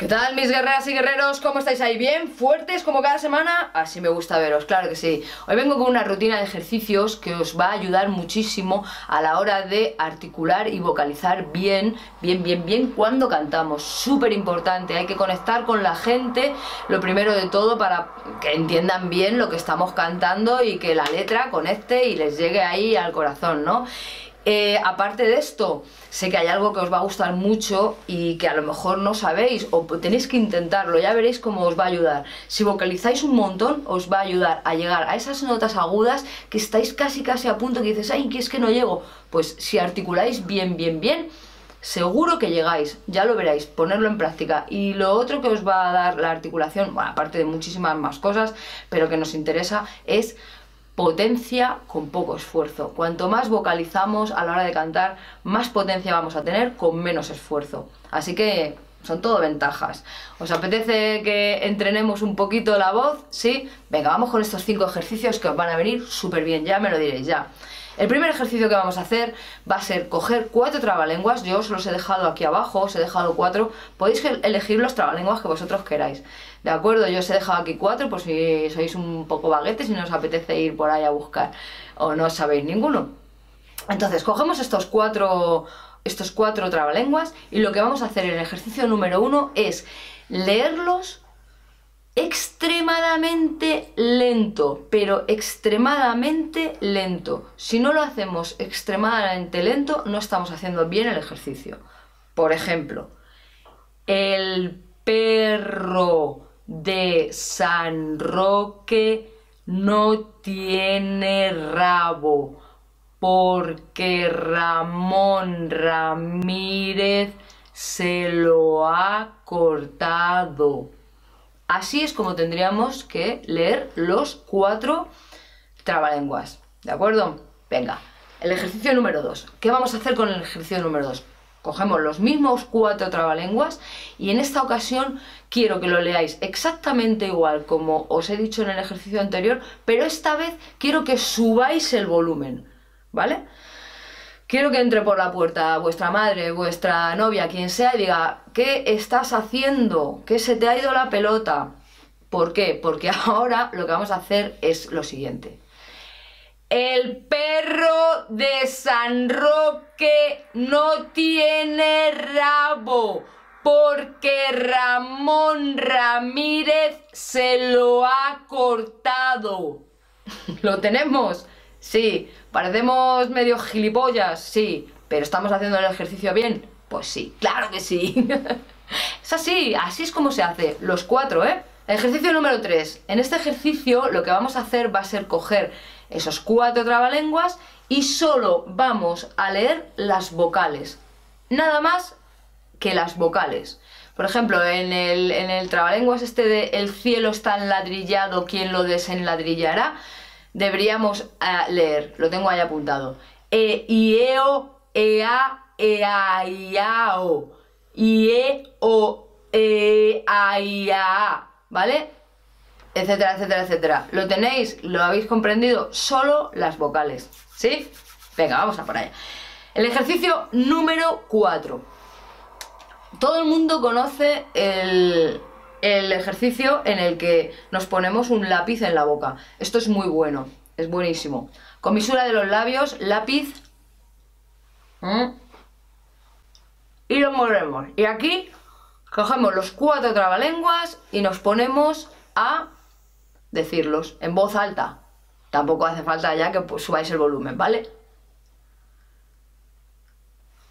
¿Qué tal mis guerreras y guerreros? ¿Cómo estáis ahí? ¿Bien? ¿Fuertes como cada semana? Así me gusta veros, claro que sí. Hoy vengo con una rutina de ejercicios que os va a ayudar muchísimo a la hora de articular y vocalizar bien, bien, bien, bien cuando cantamos. Súper importante, hay que conectar con la gente, lo primero de todo para que entiendan bien lo que estamos cantando y que la letra conecte y les llegue ahí al corazón, ¿no? Eh, aparte de esto, sé que hay algo que os va a gustar mucho y que a lo mejor no sabéis o tenéis que intentarlo, ya veréis cómo os va a ayudar. Si vocalizáis un montón, os va a ayudar a llegar a esas notas agudas que estáis casi casi a punto que dices, ay, que es que no llego. Pues si articuláis bien, bien, bien, seguro que llegáis, ya lo veréis, ponerlo en práctica. Y lo otro que os va a dar la articulación, bueno, aparte de muchísimas más cosas, pero que nos interesa, es potencia con poco esfuerzo. Cuanto más vocalizamos a la hora de cantar, más potencia vamos a tener con menos esfuerzo. Así que son todo ventajas. ¿Os apetece que entrenemos un poquito la voz? ¿Sí? Venga, vamos con estos cinco ejercicios que os van a venir súper bien, ya me lo diréis ya. El primer ejercicio que vamos a hacer va a ser coger cuatro trabalenguas, yo os los he dejado aquí abajo, os he dejado cuatro, podéis elegir los trabalenguas que vosotros queráis. ¿De acuerdo? Yo os he dejado aquí cuatro por si sois un poco baguetes y no os apetece ir por ahí a buscar o no sabéis ninguno. Entonces, cogemos estos cuatro, estos cuatro trabalenguas y lo que vamos a hacer en el ejercicio número uno es leerlos extremadamente lento, pero extremadamente lento. Si no lo hacemos extremadamente lento, no estamos haciendo bien el ejercicio. Por ejemplo, el perro de San Roque no tiene rabo porque Ramón Ramírez se lo ha cortado. Así es como tendríamos que leer los cuatro trabalenguas. ¿De acuerdo? Venga, el ejercicio número 2. ¿Qué vamos a hacer con el ejercicio número 2? Cogemos los mismos cuatro trabalenguas y en esta ocasión quiero que lo leáis exactamente igual como os he dicho en el ejercicio anterior, pero esta vez quiero que subáis el volumen, ¿vale? Quiero que entre por la puerta vuestra madre, vuestra novia, quien sea, y diga, ¿qué estás haciendo? ¿Qué se te ha ido la pelota? ¿Por qué? Porque ahora lo que vamos a hacer es lo siguiente. El perro de San Roque no tiene rabo porque Ramón Ramírez se lo ha cortado. ¿Lo tenemos? Sí. ¿Parecemos medio gilipollas? Sí. ¿Pero estamos haciendo el ejercicio bien? Pues sí, claro que sí. es así, así es como se hace. Los cuatro, ¿eh? Ejercicio número 3. En este ejercicio lo que vamos a hacer va a ser coger esos cuatro trabalenguas y solo vamos a leer las vocales. Nada más que las vocales. Por ejemplo, en el, en el trabalenguas este de el cielo está enladrillado, ¿quién lo desenladrillará? Deberíamos uh, leer, lo tengo ahí apuntado. E, ieo, ea, ea, iao. Ie, o, e, a, ia, ¿vale? Etcétera, etcétera, etcétera. ¿Lo tenéis? ¿Lo habéis comprendido? Solo las vocales, ¿sí? Venga, vamos a por allá. El ejercicio número 4. Todo el mundo conoce el, el ejercicio en el que nos ponemos un lápiz en la boca. Esto es muy bueno, es buenísimo. Comisura de los labios, lápiz. Y lo movemos. Y aquí cogemos los cuatro trabalenguas y nos ponemos a decirlos en voz alta. Tampoco hace falta ya que subáis el volumen, ¿vale?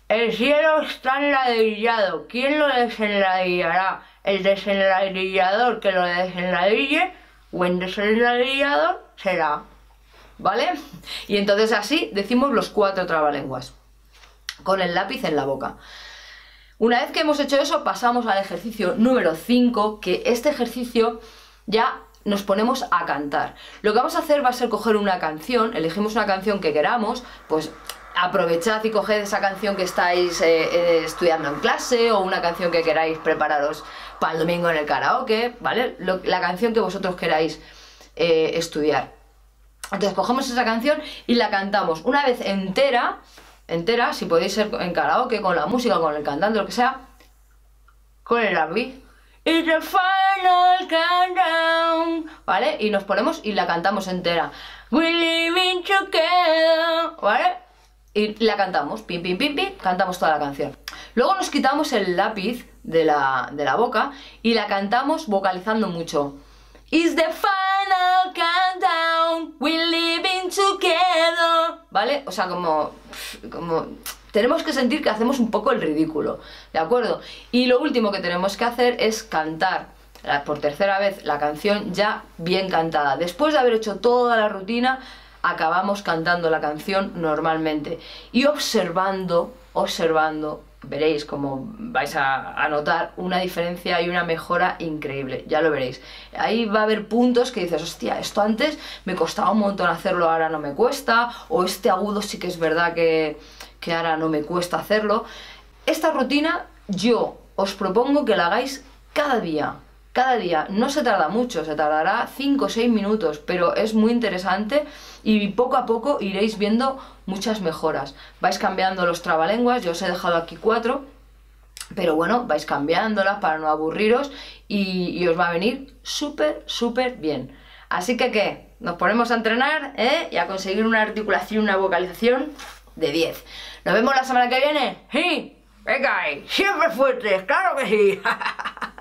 El cielo está enladrillado. ¿Quién lo desenladrillará? El desenladrillador que lo desenladrille o el desenladrillador será. ¿Vale? Y entonces así decimos los cuatro trabalenguas. Con el lápiz en la boca. Una vez que hemos hecho eso, pasamos al ejercicio número 5, que este ejercicio ya nos ponemos a cantar. Lo que vamos a hacer va a ser coger una canción, elegimos una canción que queramos, pues aprovechad y coged esa canción que estáis eh, eh, estudiando en clase o una canción que queráis prepararos para el domingo en el karaoke, ¿vale? la canción que vosotros queráis eh, estudiar. Entonces cogemos esa canción y la cantamos una vez entera, entera, si podéis ser en karaoke, con la música, con el cantante, lo que sea, con el rugby. It's the final countdown, ¿vale? Y nos ponemos y la cantamos entera. We live together, ¿vale? Y la cantamos, pim, pim, pim, pim, cantamos toda la canción. Luego nos quitamos el lápiz de la, de la boca y la cantamos vocalizando mucho. It's the final countdown, we're living together. ¿Vale? O sea, como. como tenemos que sentir que hacemos un poco el ridículo, ¿de acuerdo? Y lo último que tenemos que hacer es cantar por tercera vez la canción ya bien cantada. Después de haber hecho toda la rutina, acabamos cantando la canción normalmente y observando, observando veréis como vais a, notar una diferencia y una mejora increíble, ya lo veréis. Ahí va a haber puntos que dices, hostia, esto antes me costaba un montón hacerlo, ahora no me cuesta, o este agudo sí que es verdad que, que ahora no me cuesta hacerlo. Esta rutina yo os propongo que la hagáis cada día, cada día. No se tarda mucho, se tardará 5 o 6 minutos, pero es muy interesante y poco a poco iréis viendo muchas mejoras. Vais cambiando los trabalenguas, yo os he dejado aquí cuatro, pero bueno, vais cambiándolas para no aburriros y, os va a venir súper, súper bien. Así que, ¿qué? Nos ponemos a entrenar ¿eh? y a conseguir una articulación, una vocalización de 10. ¿Nos vemos la semana que viene? ¡Sí! ¡Venga! ¡Siempre fuertes! ¡Claro que sí!